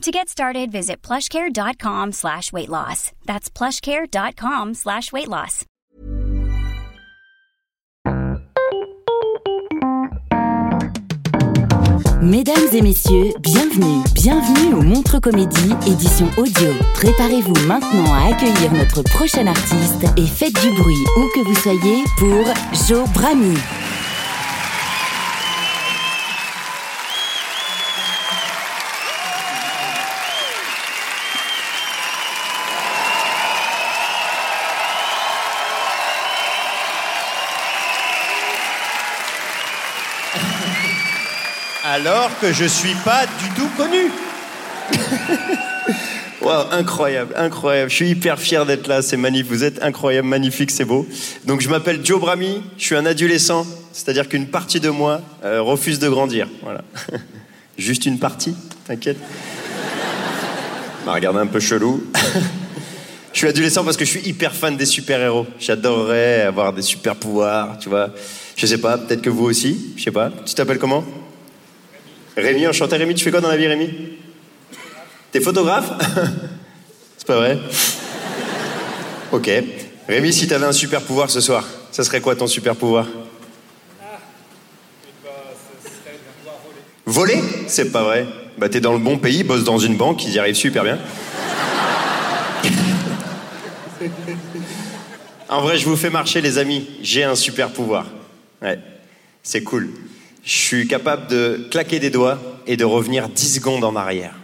To get started, visit plushcare.com slash weight loss. That's plushcare.com slash weight loss. Mesdames et messieurs, bienvenue, bienvenue au Montre Comédie, édition audio. Préparez-vous maintenant à accueillir notre prochain artiste et faites du bruit où que vous soyez pour Joe Brami. Alors que je suis pas du tout connu. Wow, incroyable, incroyable. Je suis hyper fier d'être là, c'est magnifique. Vous êtes incroyable, magnifique, c'est beau. Donc je m'appelle Joe Brami, je suis un adolescent, c'est-à-dire qu'une partie de moi euh, refuse de grandir. Voilà. Juste une partie, t'inquiète. M'a regardé un peu chelou. je suis adolescent parce que je suis hyper fan des super-héros. J'adorerais avoir des super pouvoirs, tu vois. Je sais pas, peut-être que vous aussi, je sais pas. Tu t'appelles comment? Rémi, enchanté Rémi, tu fais quoi dans la vie Rémi? T'es photographe? C'est pas vrai Ok. Rémi, si t'avais un super pouvoir ce soir, ça serait quoi ton super pouvoir? Voler? C'est pas vrai. Bah t'es dans le bon pays, bosse dans une banque, ils y arrivent super bien. en vrai, je vous fais marcher les amis, j'ai un super pouvoir. Ouais, c'est cool. Je suis capable de claquer des doigts et de revenir 10 secondes en arrière.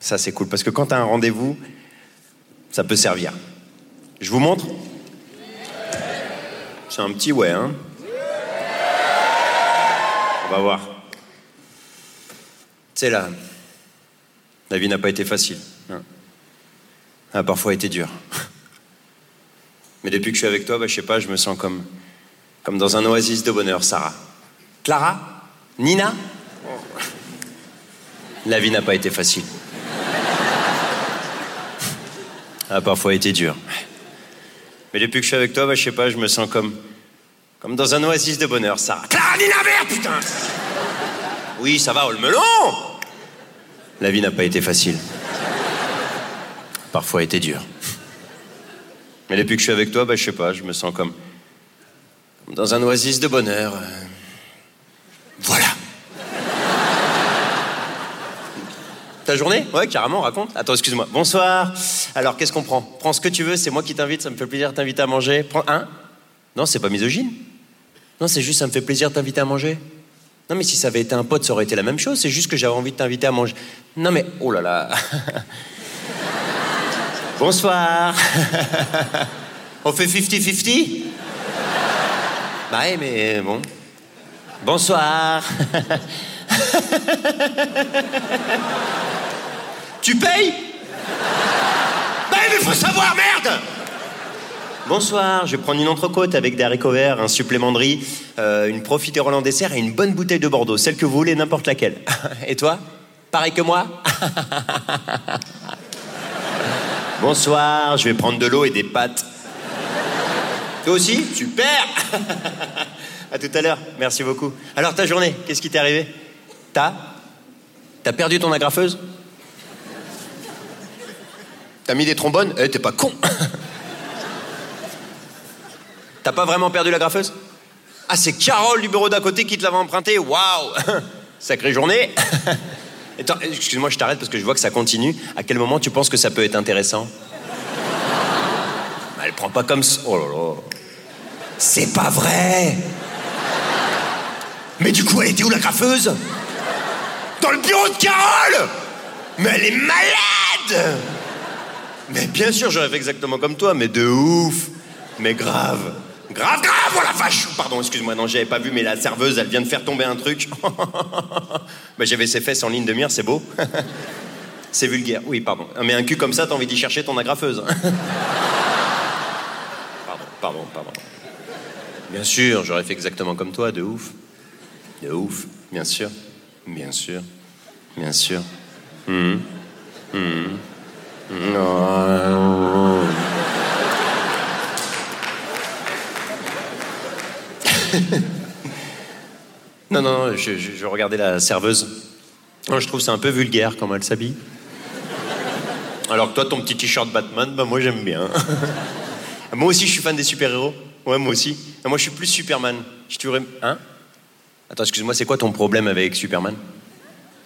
Ça, c'est cool, parce que quand tu as un rendez-vous, ça peut servir. Je vous montre C'est un petit ouais, hein On va voir. Sais, là, la vie n'a pas été facile. hein. A parfois été dure. Mais depuis que je suis avec toi, bah, je sais pas, je me sens comme, comme dans un oasis de bonheur, Sarah. Clara? Nina La vie n'a pas été facile. Elle a parfois été dure. Mais depuis que je suis avec toi, bah, je sais pas, je me sens comme, comme dans un oasis de bonheur, Sarah. Clara Nina merde, putain Oui, ça va, oh, le melon La vie n'a pas été facile. Parfois été dure. Mais depuis que je suis avec toi, bah, je sais pas, je me sens comme, comme dans un oasis de bonheur. euh. Voilà. Ta journée Ouais, carrément, raconte. Attends, excuse-moi. Bonsoir. Alors, qu'est-ce qu'on prend Prends ce que tu veux, c'est moi qui t'invite, ça me fait plaisir de t'inviter à manger. Prends un Non, c'est pas misogyne. Non, c'est juste, ça me fait plaisir de t'inviter à manger. Non, mais si ça avait été un pote, ça aurait été la même chose. C'est juste que j'avais envie de t'inviter à manger. Non, mais, oh là là. Bonsoir. On fait 50-50 Bah, ouais, mais bon. Bonsoir. tu payes Bah, mais faut savoir, merde Bonsoir, je vais prendre une entrecôte avec des haricots verts, un supplément de riz, euh, une profiterole en dessert et une bonne bouteille de Bordeaux, celle que vous voulez, n'importe laquelle. Et toi Pareil que moi Bonsoir, je vais prendre de l'eau et des pâtes. Toi aussi Super À tout à l'heure, merci beaucoup. Alors ta journée, qu'est-ce qui t'est arrivé? T'as T'as perdu ton agrafeuse? T'as mis des trombones Eh, t'es pas con. T'as pas vraiment perdu l'agrafeuse Ah, c'est Carole du bureau d'à côté qui te l'avait emprunté. Waouh. Sacrée journée. Excuse-moi, je t'arrête parce que je vois que ça continue. À quel moment tu penses que ça peut être intéressant Bah, Le prends pas comme ça. Oh là là. C'est pas vrai. Mais du coup, elle était où la graffeuse? Dans le bureau de Carole! Mais elle est malade Mais bien sûr, j'aurais fait exactement comme toi, mais de ouf Mais grave Grave, grave, oh la vache Pardon, excuse-moi, non, j'avais pas vu, mais la serveuse, elle vient de faire tomber un truc. bah, j'avais ses fesses en ligne de mire, c'est beau. c'est vulgaire, oui, pardon. Mais un cul comme ça, t'as envie d'y chercher ton agrafeuse. pardon, pardon, pardon. Bien sûr, j'aurais fait exactement comme toi, de ouf. De ouf, bien sûr. Bien sûr. Bien sûr. Hum. Hum. Non. non, je, je, je, regardais la serveuse. je trouve c'est un peu vulgaire comment elle s'habille. Alors que toi, ton petit t-shirt Batman, bah moi j'aime bien. moi aussi, je suis fan des super-héros. Ouais, moi aussi. Moi, je suis plus Superman. Je tuerais... Hein? Attends, excuse-moi, c'est quoi ton problème avec Superman?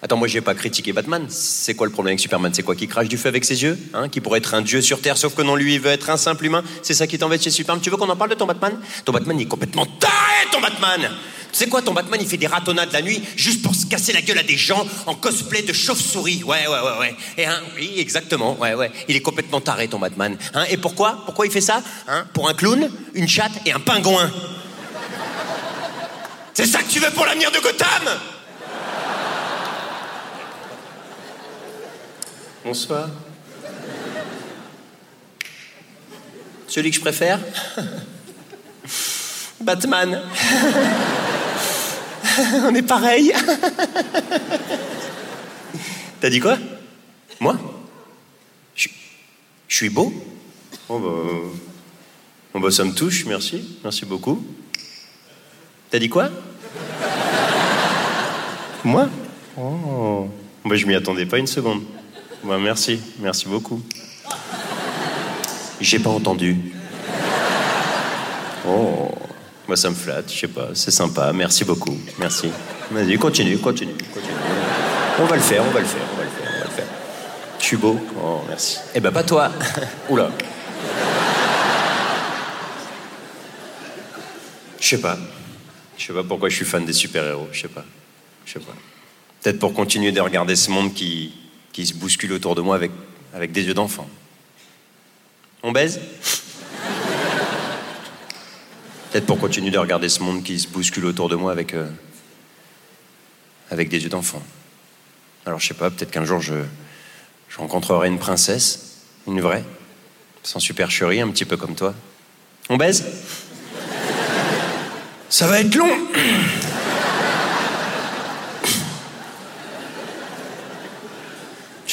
Attends, moi, j'ai pas critiqué Batman. C'est quoi le problème avec Superman? C'est quoi Qui crache du feu avec ses yeux hein Qui pourrait être un dieu sur Terre, sauf que non, lui, il veut être un simple humain. C'est ça qui t'embête chez Superman. Tu veux qu'on en parle de ton Batman? Ton Batman, il est complètement taré, ton Batman Tu sais quoi, ton Batman, il fait des ratonnades la nuit juste pour se casser la gueule à des gens en cosplay de chauve-souris. Ouais, ouais, ouais, ouais. Et hein, oui, exactement. Ouais, ouais. Il est complètement taré, ton Batman. Hein et pourquoi? Pourquoi il fait ça hein? Pour un clown, une chatte et un pingouin. C'est ça que tu veux pour l'avenir de Gotham? Bonsoir. Celui que je préfère Batman. On est pareil. T'as dit quoi? Moi? Je suis beau oh bah, oh bah, ça me touche, merci. Merci beaucoup. T'as dit quoi? Moi? Oh. Bah, je m'y attendais pas une seconde. Bah, merci, merci beaucoup. J'ai pas entendu. Oh, moi ça me flatte, je sais pas, c'est sympa, merci beaucoup, merci. Vas-y, continue, continue, continue. On va le faire, on va le faire, on va le faire, on va le faire. Je suis beau, oh merci. Eh ben pas toi. Oula. Je sais pas. Je sais pas pourquoi je suis fan des super-héros, je sais pas. Je sais pas. Peut-être pour continuer de regarder ce monde qui, qui se bouscule autour de moi avec, avec des yeux d'enfant. On baise? Peut-être pour continuer de regarder ce monde qui se bouscule autour de moi avec, euh, avec des yeux d'enfant. Alors je sais pas, peut-être qu'un jour je, je rencontrerai une princesse, une vraie, sans supercherie, un petit peu comme toi. On baise? Ça va être long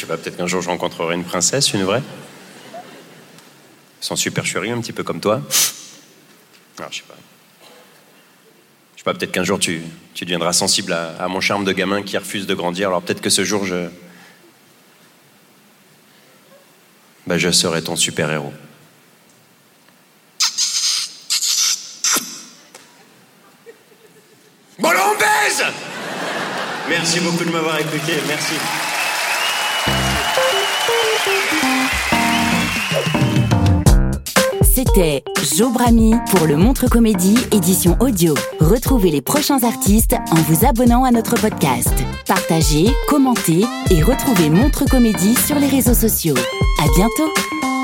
sais pas, peut-être qu'un jour je rencontrerai une princesse, une vraie. Sans supercherie, un petit peu comme toi. Alors, je sais pas. Je sais pas, peut-être qu'un jour tu, tu deviendras sensible à, mon charme de gamin qui refuse de grandir. Alors peut-être que ce jour je. Ben, je serai ton super-héros. Bon, on baise Merci beaucoup de m'avoir écouté. Merci. C'était Jo Brami pour le Montre Comédie édition audio. Retrouvez les prochains artistes en vous abonnant à notre podcast. Partagez, commentez et retrouvez Montre Comédie sur les réseaux sociaux. À bientôt!